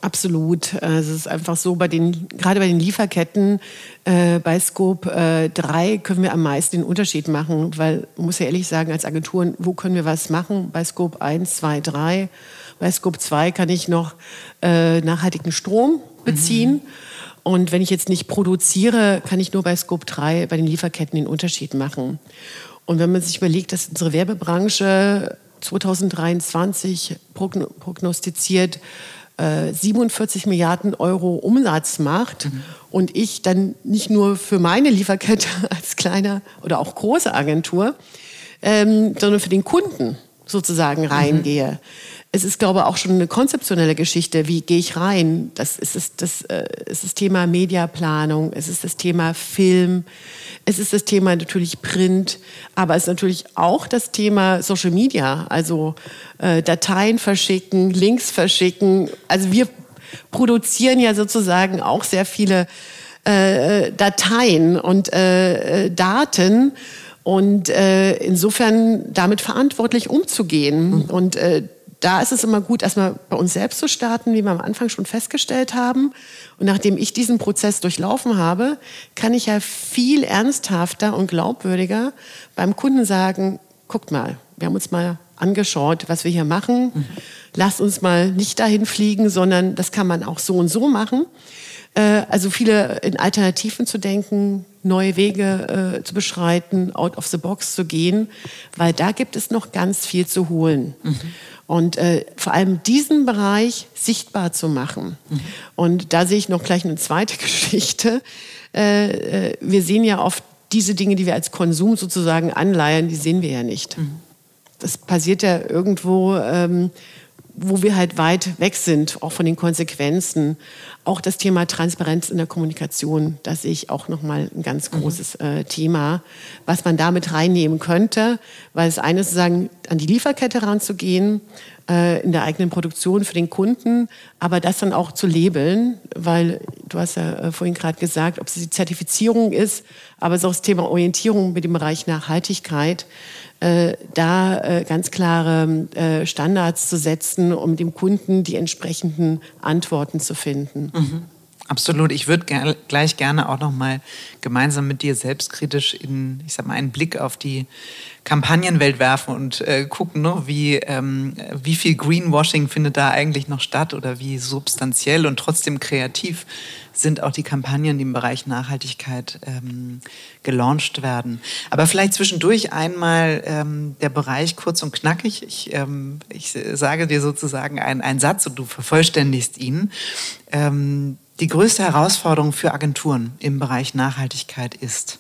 Absolut. Es ist einfach so, bei den, gerade bei den Lieferketten äh, bei Scope äh, 3 können wir am meisten den Unterschied machen, weil man muss ja ehrlich sagen, als Agenturen, wo können wir was machen? Bei Scope 1, 2, 3. Bei Scope 2 kann ich noch äh, nachhaltigen Strom beziehen. Mhm. Und wenn ich jetzt nicht produziere, kann ich nur bei Scope 3 bei den Lieferketten den Unterschied machen. Und wenn man sich überlegt, dass unsere Werbebranche 2023 prognostiziert 47 äh, Milliarden Euro Umsatz macht mhm. und ich dann nicht nur für meine Lieferkette als kleine oder auch große Agentur, ähm, sondern für den Kunden sozusagen mhm. reingehe. Es ist, glaube ich, auch schon eine konzeptionelle Geschichte. Wie gehe ich rein? Das ist das, das, äh, ist das Thema Mediaplanung, es ist das Thema Film, es ist das Thema natürlich Print, aber es ist natürlich auch das Thema Social Media, also äh, Dateien verschicken, Links verschicken. Also wir produzieren ja sozusagen auch sehr viele äh, Dateien und äh Daten und äh, insofern damit verantwortlich umzugehen. Mhm. Und äh, da ist es immer gut, erstmal bei uns selbst zu starten, wie wir am Anfang schon festgestellt haben. Und nachdem ich diesen Prozess durchlaufen habe, kann ich ja viel ernsthafter und glaubwürdiger beim Kunden sagen, guckt mal, wir haben uns mal angeschaut, was wir hier machen. Mhm. Lasst uns mal nicht dahin fliegen, sondern das kann man auch so und so machen. Äh, also viele in Alternativen zu denken, neue Wege äh, zu beschreiten, out of the box zu gehen, weil da gibt es noch ganz viel zu holen. Mhm. Und äh, vor allem diesen Bereich sichtbar zu machen. Mhm. Und da sehe ich noch gleich eine zweite Geschichte. Äh, äh, wir sehen ja oft diese Dinge, die wir als Konsum sozusagen anleihen, die sehen wir ja nicht. Mhm. Das passiert ja irgendwo, ähm, wo wir halt weit weg sind, auch von den Konsequenzen. Auch das Thema Transparenz in der Kommunikation, das sehe ich auch nochmal ein ganz mhm. großes äh, Thema, was man damit reinnehmen könnte, weil es eine ist, sagen, an die Lieferkette ranzugehen, äh, in der eigenen Produktion für den Kunden, aber das dann auch zu labeln, weil du hast ja äh, vorhin gerade gesagt, ob es die Zertifizierung ist, aber es ist auch das Thema Orientierung mit dem Bereich Nachhaltigkeit. Äh, da äh, ganz klare äh, Standards zu setzen, um dem Kunden die entsprechenden Antworten zu finden. Mhm. Absolut. Ich würde ger gleich gerne auch noch mal gemeinsam mit dir selbstkritisch in, ich sag mal, einen Blick auf die Kampagnenwelt werfen und äh, gucken, ne, wie, ähm, wie viel Greenwashing findet da eigentlich noch statt oder wie substanziell und trotzdem kreativ sind auch die Kampagnen, die im Bereich Nachhaltigkeit ähm, gelauncht werden. Aber vielleicht zwischendurch einmal ähm, der Bereich kurz und knackig. Ich, ähm, ich sage dir sozusagen einen Satz und du vervollständigst ihn. Ähm, die größte Herausforderung für Agenturen im Bereich Nachhaltigkeit ist?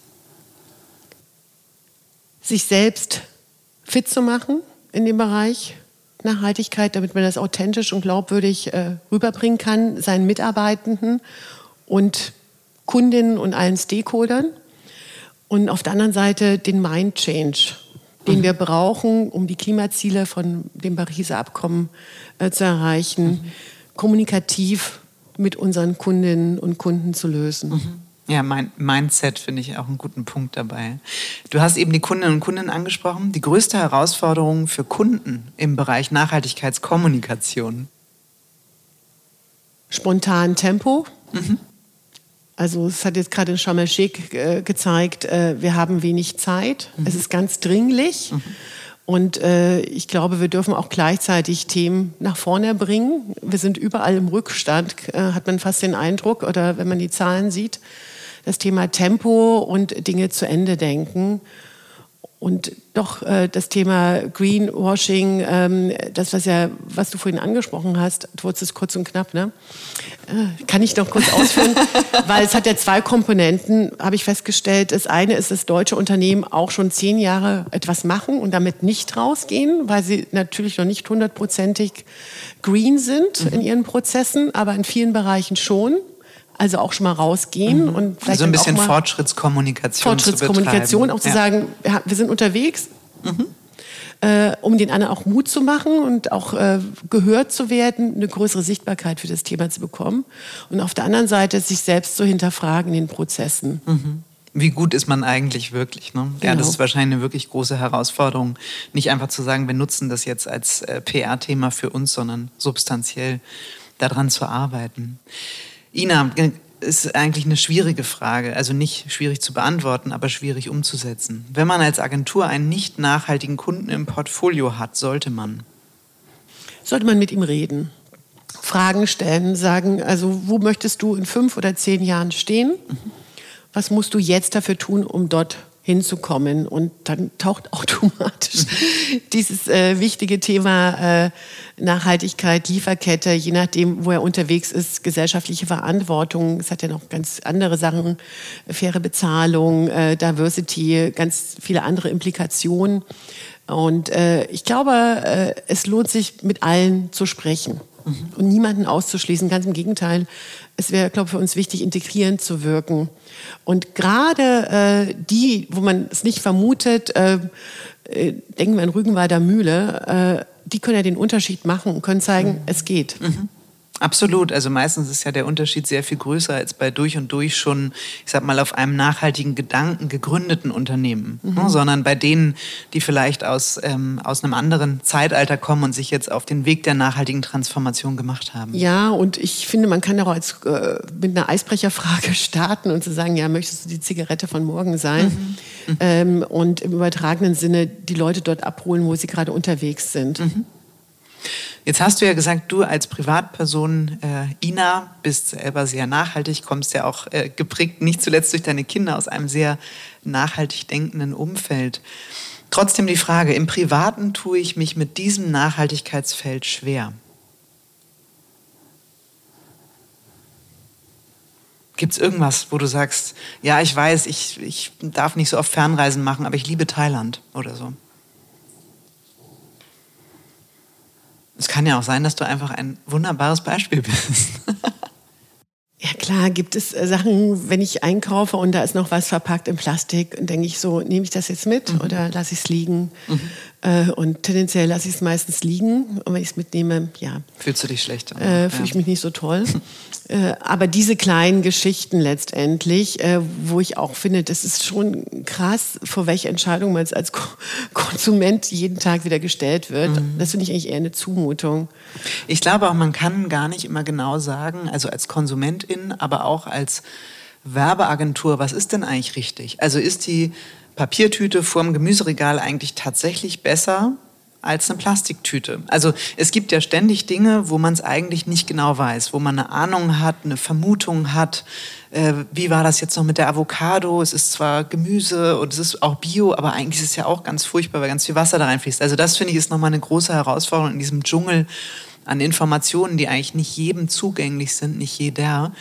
Sich selbst fit zu machen in dem Bereich Nachhaltigkeit, damit man das authentisch und glaubwürdig äh, rüberbringen kann, seinen Mitarbeitenden und Kundinnen und allen Stakeholdern. Und auf der anderen Seite den Mind Change, den mhm. wir brauchen, um die Klimaziele von dem Pariser Abkommen äh, zu erreichen, mhm. kommunikativ mit unseren Kundinnen und Kunden zu lösen. Mhm. Ja, mein Mindset finde ich auch einen guten Punkt dabei. Du hast eben die Kundinnen und Kunden angesprochen. Die größte Herausforderung für Kunden im Bereich Nachhaltigkeitskommunikation? Spontan Tempo. Mhm. Also es hat jetzt gerade in Sharm äh, gezeigt, äh, wir haben wenig Zeit. Mhm. Es ist ganz dringlich. Mhm. Und äh, ich glaube, wir dürfen auch gleichzeitig Themen nach vorne bringen. Wir sind überall im Rückstand, äh, hat man fast den Eindruck, oder wenn man die Zahlen sieht. Das Thema Tempo und Dinge zu Ende denken. Und doch äh, das Thema Greenwashing, ähm, das was ja, was du vorhin angesprochen hast, du wurdest es kurz und knapp, ne? Äh, kann ich noch kurz ausführen, weil es hat ja zwei Komponenten, habe ich festgestellt. Das eine ist, dass deutsche Unternehmen auch schon zehn Jahre etwas machen und damit nicht rausgehen, weil sie natürlich noch nicht hundertprozentig green sind mhm. in ihren Prozessen, aber in vielen Bereichen schon. Also auch schon mal rausgehen mhm. und vielleicht. Also ein bisschen Fortschrittskommunikation. Fortschrittskommunikation, auch zu ja. sagen, wir sind unterwegs. Mhm. Äh, um den anderen auch Mut zu machen und auch äh, gehört zu werden, eine größere Sichtbarkeit für das Thema zu bekommen. Und auf der anderen Seite sich selbst zu hinterfragen in den Prozessen. Mhm. Wie gut ist man eigentlich wirklich? Ne? Genau. Ja, das ist wahrscheinlich eine wirklich große Herausforderung. Nicht einfach zu sagen, wir nutzen das jetzt als äh, PR-Thema für uns, sondern substanziell daran zu arbeiten. Ina, ist eigentlich eine schwierige Frage, also nicht schwierig zu beantworten, aber schwierig umzusetzen. Wenn man als Agentur einen nicht nachhaltigen Kunden im Portfolio hat, sollte man? Sollte man mit ihm reden, Fragen stellen, sagen, also wo möchtest du in fünf oder zehn Jahren stehen? Was musst du jetzt dafür tun, um dort hinzukommen. Und dann taucht automatisch dieses äh, wichtige Thema äh, Nachhaltigkeit, Lieferkette, je nachdem, wo er unterwegs ist, gesellschaftliche Verantwortung. Es hat ja noch ganz andere Sachen, faire Bezahlung, äh, Diversity, ganz viele andere Implikationen. Und äh, ich glaube, äh, es lohnt sich, mit allen zu sprechen mhm. und niemanden auszuschließen. Ganz im Gegenteil, es wäre, glaube ich, für uns wichtig, integrierend zu wirken. Und gerade äh, die, wo man es nicht vermutet, äh, äh, denken wir an Rügenwalder Mühle, äh, die können ja den Unterschied machen und können zeigen, mhm. es geht. Mhm. Absolut. Also meistens ist ja der Unterschied sehr viel größer als bei durch und durch schon, ich sag mal, auf einem nachhaltigen Gedanken gegründeten Unternehmen, mhm. ne? sondern bei denen, die vielleicht aus, ähm, aus einem anderen Zeitalter kommen und sich jetzt auf den Weg der nachhaltigen Transformation gemacht haben. Ja, und ich finde, man kann auch als, äh, mit einer Eisbrecherfrage starten und zu sagen, ja, möchtest du die Zigarette von morgen sein? Mhm. Mhm. Ähm, und im übertragenen Sinne die Leute dort abholen, wo sie gerade unterwegs sind. Jetzt hast du ja gesagt, du als Privatperson, äh, Ina, bist selber sehr nachhaltig, kommst ja auch äh, geprägt, nicht zuletzt durch deine Kinder, aus einem sehr nachhaltig denkenden Umfeld. Trotzdem die Frage, im Privaten tue ich mich mit diesem Nachhaltigkeitsfeld schwer. Gibt es irgendwas, wo du sagst, ja, ich weiß, ich, ich darf nicht so oft Fernreisen machen, aber ich liebe Thailand oder so? Es kann ja auch sein, dass du einfach ein wunderbares Beispiel bist. Ja klar, gibt es äh, Sachen, wenn ich einkaufe und da ist noch was verpackt in Plastik, und denke ich so, nehme ich das jetzt mit mhm. oder lasse ich es liegen? Mhm. Äh, und tendenziell lasse ich es meistens liegen. Und wenn ich es mitnehme, ja. Fühlst du dich schlechter? Äh, Fühle ich mich nicht so toll. äh, aber diese kleinen Geschichten letztendlich, äh, wo ich auch finde, das ist schon krass, vor welche Entscheidung man als Ko Konsument jeden Tag wieder gestellt wird. Mhm. Das finde ich eigentlich eher eine Zumutung. Ich glaube auch, man kann gar nicht immer genau sagen, also als Konsumentin, aber auch als Werbeagentur, was ist denn eigentlich richtig? Also ist die Papiertüte vorm Gemüseregal eigentlich tatsächlich besser als eine Plastiktüte. Also es gibt ja ständig Dinge, wo man es eigentlich nicht genau weiß, wo man eine Ahnung hat, eine Vermutung hat. Äh, wie war das jetzt noch mit der Avocado? Es ist zwar Gemüse und es ist auch Bio, aber eigentlich ist es ja auch ganz furchtbar, weil ganz viel Wasser da reinfließt. Also das finde ich ist nochmal eine große Herausforderung in diesem Dschungel an Informationen, die eigentlich nicht jedem zugänglich sind, nicht jeder.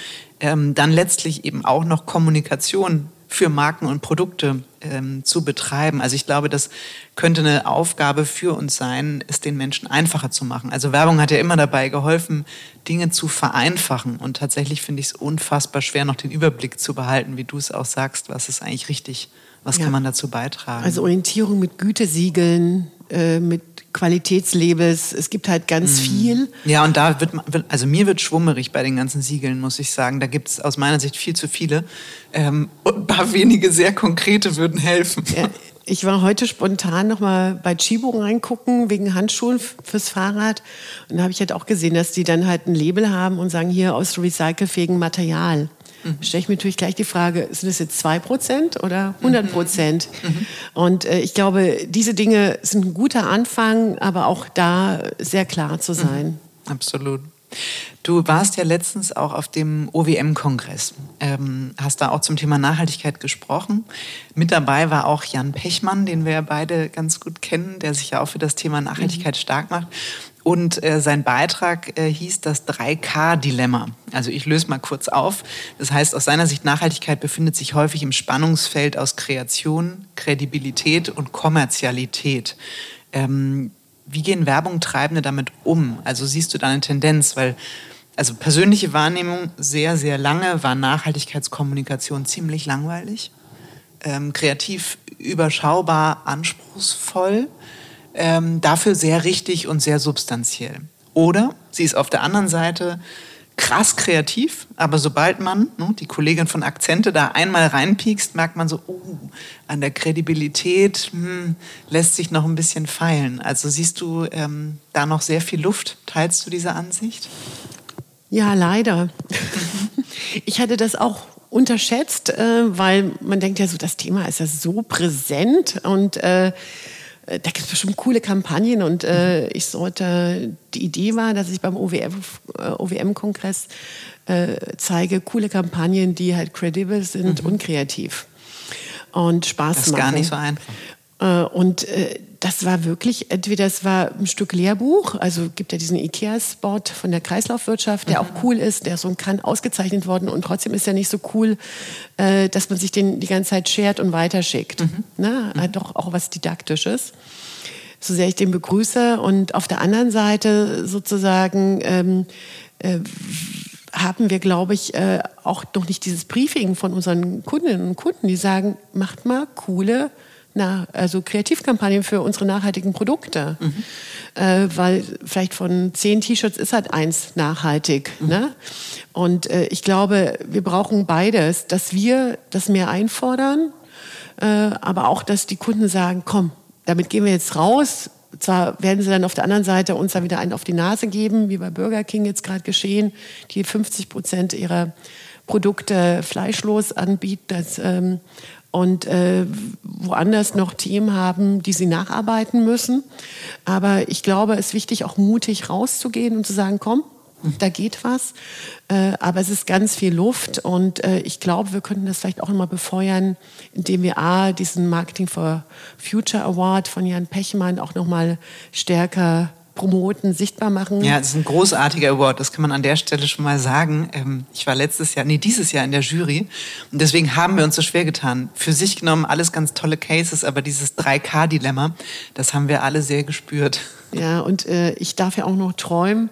Ähm, dann letztlich eben auch noch Kommunikation für Marken und Produkte ähm, zu betreiben. Also ich glaube, das könnte eine Aufgabe für uns sein, es den Menschen einfacher zu machen. Also Werbung hat ja immer dabei geholfen, Dinge zu vereinfachen. Und tatsächlich finde ich es unfassbar schwer, noch den Überblick zu behalten, wie du es auch sagst, was ist eigentlich richtig, was ja. kann man dazu beitragen. Also Orientierung mit Gütesiegeln, äh, mit Qualitätslabels. Es gibt halt ganz mhm. viel. Ja, und da wird, also mir wird schwummerig bei den ganzen Siegeln, muss ich sagen. Da gibt es aus meiner Sicht viel zu viele. Ähm, und ein paar wenige sehr konkrete würden helfen. Ja, ich war heute spontan noch mal bei Chibo reingucken wegen Handschuhen fürs Fahrrad und da habe ich halt auch gesehen, dass die dann halt ein Label haben und sagen hier aus recycelfähigem Material. Mhm. stelle ich mir natürlich gleich die Frage, sind das jetzt 2% oder 100 Prozent? Mhm. Und äh, ich glaube, diese Dinge sind ein guter Anfang, aber auch da sehr klar zu sein. Mhm. Absolut. Du warst ja letztens auch auf dem OWM-Kongress, ähm, hast da auch zum Thema Nachhaltigkeit gesprochen. Mit dabei war auch Jan Pechmann, den wir ja beide ganz gut kennen, der sich ja auch für das Thema Nachhaltigkeit mhm. stark macht. Und äh, sein Beitrag äh, hieß das 3K-Dilemma. Also ich löse mal kurz auf. Das heißt, aus seiner Sicht Nachhaltigkeit befindet sich häufig im Spannungsfeld aus Kreation, Kredibilität und Kommerzialität. Ähm, wie gehen Werbungtreibende damit um? Also siehst du da eine Tendenz? Weil, also persönliche Wahrnehmung, sehr, sehr lange war Nachhaltigkeitskommunikation ziemlich langweilig. Ähm, kreativ überschaubar, anspruchsvoll ähm, dafür sehr richtig und sehr substanziell. Oder sie ist auf der anderen Seite krass kreativ, aber sobald man, ne, die Kollegin von Akzente, da einmal reinpiekst, merkt man so, oh, an der Kredibilität hm, lässt sich noch ein bisschen feilen. Also siehst du ähm, da noch sehr viel Luft? Teilst du diese Ansicht? Ja, leider. ich hatte das auch unterschätzt, äh, weil man denkt ja so, das Thema ist ja so präsent und äh, da gibt es bestimmt coole Kampagnen und äh, ich sollte, die Idee war, dass ich beim OWM-Kongress äh, zeige, coole Kampagnen, die halt credible sind mhm. und kreativ und Spaß machen. Das ist gar nicht so einfach. Äh, und äh, das war wirklich, entweder es war ein Stück Lehrbuch, also gibt ja diesen IKEA-Spot von der Kreislaufwirtschaft, der mhm. auch cool ist, der ist so ein Kann ausgezeichnet worden und trotzdem ist er nicht so cool, äh, dass man sich den die ganze Zeit shared und weiterschickt. Mhm. Ne? Mhm. Hat doch auch was Didaktisches. So sehr ich den begrüße. Und auf der anderen Seite sozusagen ähm, äh, haben wir, glaube ich, äh, auch noch nicht dieses Briefing von unseren Kundinnen und Kunden, die sagen, macht mal coole na, also Kreativkampagnen für unsere nachhaltigen Produkte. Mhm. Äh, weil vielleicht von zehn T-Shirts ist halt eins nachhaltig. Mhm. Ne? Und äh, ich glaube, wir brauchen beides, dass wir das mehr einfordern, äh, aber auch, dass die Kunden sagen, komm, damit gehen wir jetzt raus. Zwar werden sie dann auf der anderen Seite uns da wieder einen auf die Nase geben, wie bei Burger King jetzt gerade geschehen, die 50 Prozent ihrer Produkte fleischlos anbieten. Das, ähm, und äh, woanders noch Themen haben, die sie nacharbeiten müssen. Aber ich glaube, es ist wichtig, auch mutig rauszugehen und zu sagen, komm, da geht was. Äh, aber es ist ganz viel Luft und äh, ich glaube, wir könnten das vielleicht auch nochmal befeuern, indem wir A, diesen Marketing for Future Award von Jan Pechmann auch nochmal stärker promoten, sichtbar machen. Ja, es ist ein großartiger Award, das kann man an der Stelle schon mal sagen. Ähm, ich war letztes Jahr, nee, dieses Jahr in der Jury und deswegen haben wir uns so schwer getan. Für sich genommen alles ganz tolle Cases, aber dieses 3K-Dilemma, das haben wir alle sehr gespürt. Ja, und äh, ich darf ja auch noch träumen.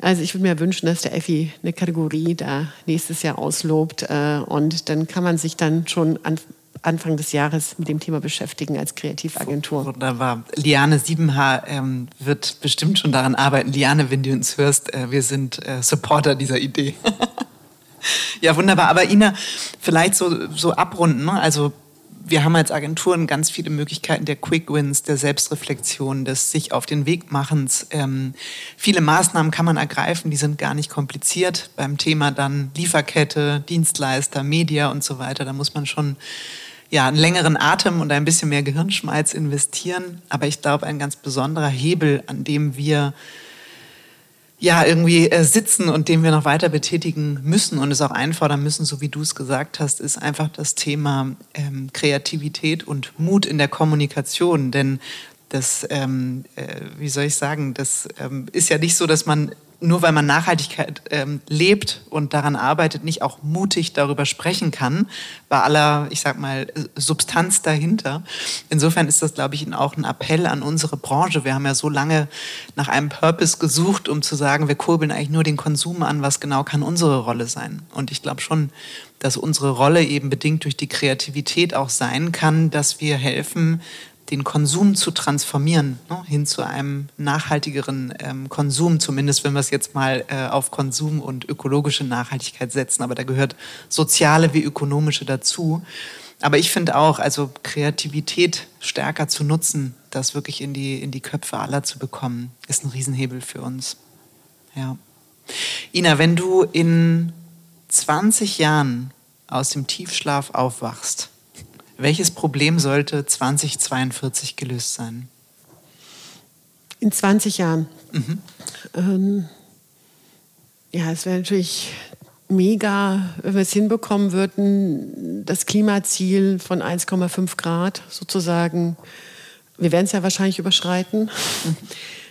Also ich würde mir wünschen, dass der Effi eine Kategorie da nächstes Jahr auslobt äh, und dann kann man sich dann schon an Anfang des Jahres mit dem Thema beschäftigen als Kreativagentur. Wunderbar. Liane Siebenhaar ähm, wird bestimmt schon daran arbeiten. Liane, wenn du uns hörst, äh, wir sind äh, Supporter dieser Idee. ja, wunderbar. Aber Ina, vielleicht so, so abrunden. Ne? Also wir haben als Agenturen ganz viele Möglichkeiten der Quick Wins, der Selbstreflexion, des sich auf den Weg machens. Ähm, viele Maßnahmen kann man ergreifen, die sind gar nicht kompliziert. Beim Thema dann Lieferkette, Dienstleister, Media und so weiter, da muss man schon ja, einen längeren Atem und ein bisschen mehr Gehirnschmalz investieren. Aber ich glaube, ein ganz besonderer Hebel, an dem wir ja, irgendwie äh, sitzen und den wir noch weiter betätigen müssen und es auch einfordern müssen, so wie du es gesagt hast, ist einfach das Thema ähm, Kreativität und Mut in der Kommunikation. Denn das, ähm, äh, wie soll ich sagen, das ähm, ist ja nicht so, dass man nur weil man Nachhaltigkeit ähm, lebt und daran arbeitet, nicht auch mutig darüber sprechen kann, bei aller, ich sag mal, Substanz dahinter. Insofern ist das, glaube ich, auch ein Appell an unsere Branche. Wir haben ja so lange nach einem Purpose gesucht, um zu sagen, wir kurbeln eigentlich nur den Konsum an, was genau kann unsere Rolle sein. Und ich glaube schon, dass unsere Rolle eben bedingt durch die Kreativität auch sein kann, dass wir helfen, den Konsum zu transformieren, ne, hin zu einem nachhaltigeren ähm, Konsum, zumindest wenn wir es jetzt mal äh, auf Konsum und ökologische Nachhaltigkeit setzen. Aber da gehört soziale wie ökonomische dazu. Aber ich finde auch, also Kreativität stärker zu nutzen, das wirklich in die, in die Köpfe aller zu bekommen, ist ein Riesenhebel für uns. Ja. Ina, wenn du in 20 Jahren aus dem Tiefschlaf aufwachst, welches Problem sollte 2042 gelöst sein? In 20 Jahren. Mhm. Ähm, ja, es wäre natürlich mega, wenn wir es hinbekommen würden, das Klimaziel von 1,5 Grad sozusagen. Wir werden es ja wahrscheinlich überschreiten, mhm.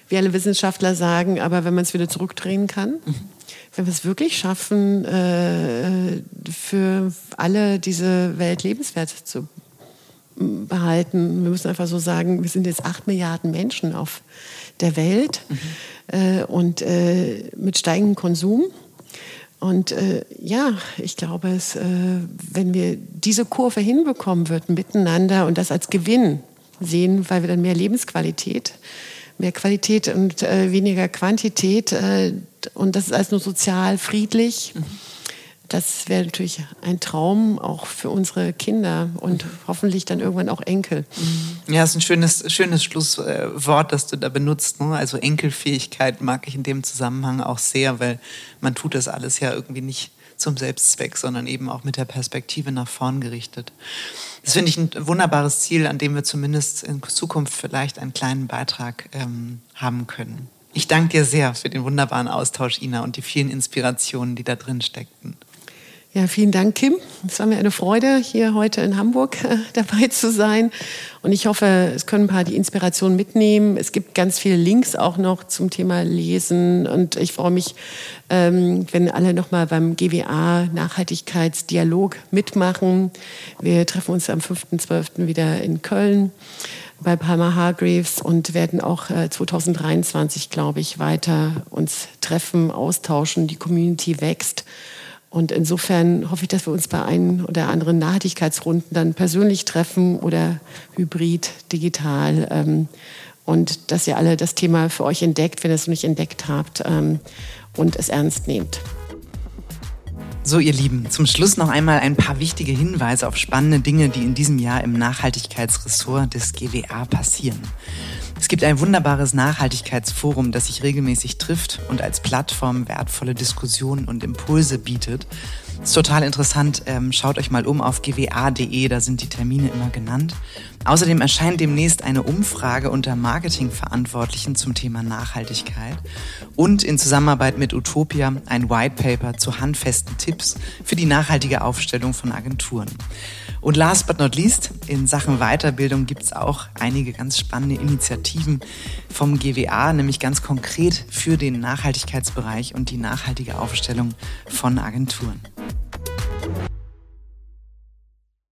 wie alle Wissenschaftler sagen, aber wenn man es wieder zurückdrehen kann. Mhm wenn wir es wirklich schaffen, äh, für alle diese Welt lebenswert zu behalten, wir müssen einfach so sagen, wir sind jetzt acht Milliarden Menschen auf der Welt mhm. äh, und äh, mit steigendem Konsum. Und äh, ja, ich glaube, es, äh, wenn wir diese Kurve hinbekommen würden miteinander und das als Gewinn sehen, weil wir dann mehr Lebensqualität mehr Qualität und äh, weniger Quantität. Äh, und das ist alles nur sozial friedlich. Mhm. Das wäre natürlich ein Traum auch für unsere Kinder und hoffentlich dann irgendwann auch Enkel. Mhm. Ja, das ist ein schönes, schönes Schlusswort, das du da benutzt. Ne? Also Enkelfähigkeit mag ich in dem Zusammenhang auch sehr, weil man tut das alles ja irgendwie nicht zum Selbstzweck, sondern eben auch mit der Perspektive nach vorn gerichtet. Das finde ich ein wunderbares Ziel, an dem wir zumindest in Zukunft vielleicht einen kleinen Beitrag ähm, haben können. Ich danke dir sehr für den wunderbaren Austausch, Ina, und die vielen Inspirationen, die da drin steckten. Ja, vielen Dank, Kim. Es war mir eine Freude, hier heute in Hamburg äh, dabei zu sein. Und ich hoffe, es können ein paar die Inspiration mitnehmen. Es gibt ganz viele Links auch noch zum Thema Lesen. Und ich freue mich, ähm, wenn alle nochmal beim GWA Nachhaltigkeitsdialog mitmachen. Wir treffen uns am 5.12. wieder in Köln bei Palmer Hargreaves und werden auch äh, 2023, glaube ich, weiter uns treffen, austauschen. Die Community wächst. Und insofern hoffe ich, dass wir uns bei ein oder anderen Nachhaltigkeitsrunden dann persönlich treffen oder hybrid, digital. Ähm, und dass ihr alle das Thema für euch entdeckt, wenn ihr es noch nicht entdeckt habt ähm, und es ernst nehmt. So, ihr Lieben, zum Schluss noch einmal ein paar wichtige Hinweise auf spannende Dinge, die in diesem Jahr im Nachhaltigkeitsressort des GWA passieren. Es gibt ein wunderbares Nachhaltigkeitsforum, das sich regelmäßig trifft und als Plattform wertvolle Diskussionen und Impulse bietet. Ist total interessant. Ähm, schaut euch mal um auf gwa.de, da sind die Termine immer genannt. Außerdem erscheint demnächst eine Umfrage unter Marketingverantwortlichen zum Thema Nachhaltigkeit und in Zusammenarbeit mit Utopia ein White Paper zu handfesten Tipps für die nachhaltige Aufstellung von Agenturen. Und last but not least, in Sachen Weiterbildung gibt es auch einige ganz spannende Initiativen vom GWA, nämlich ganz konkret für den Nachhaltigkeitsbereich und die nachhaltige Aufstellung von Agenturen.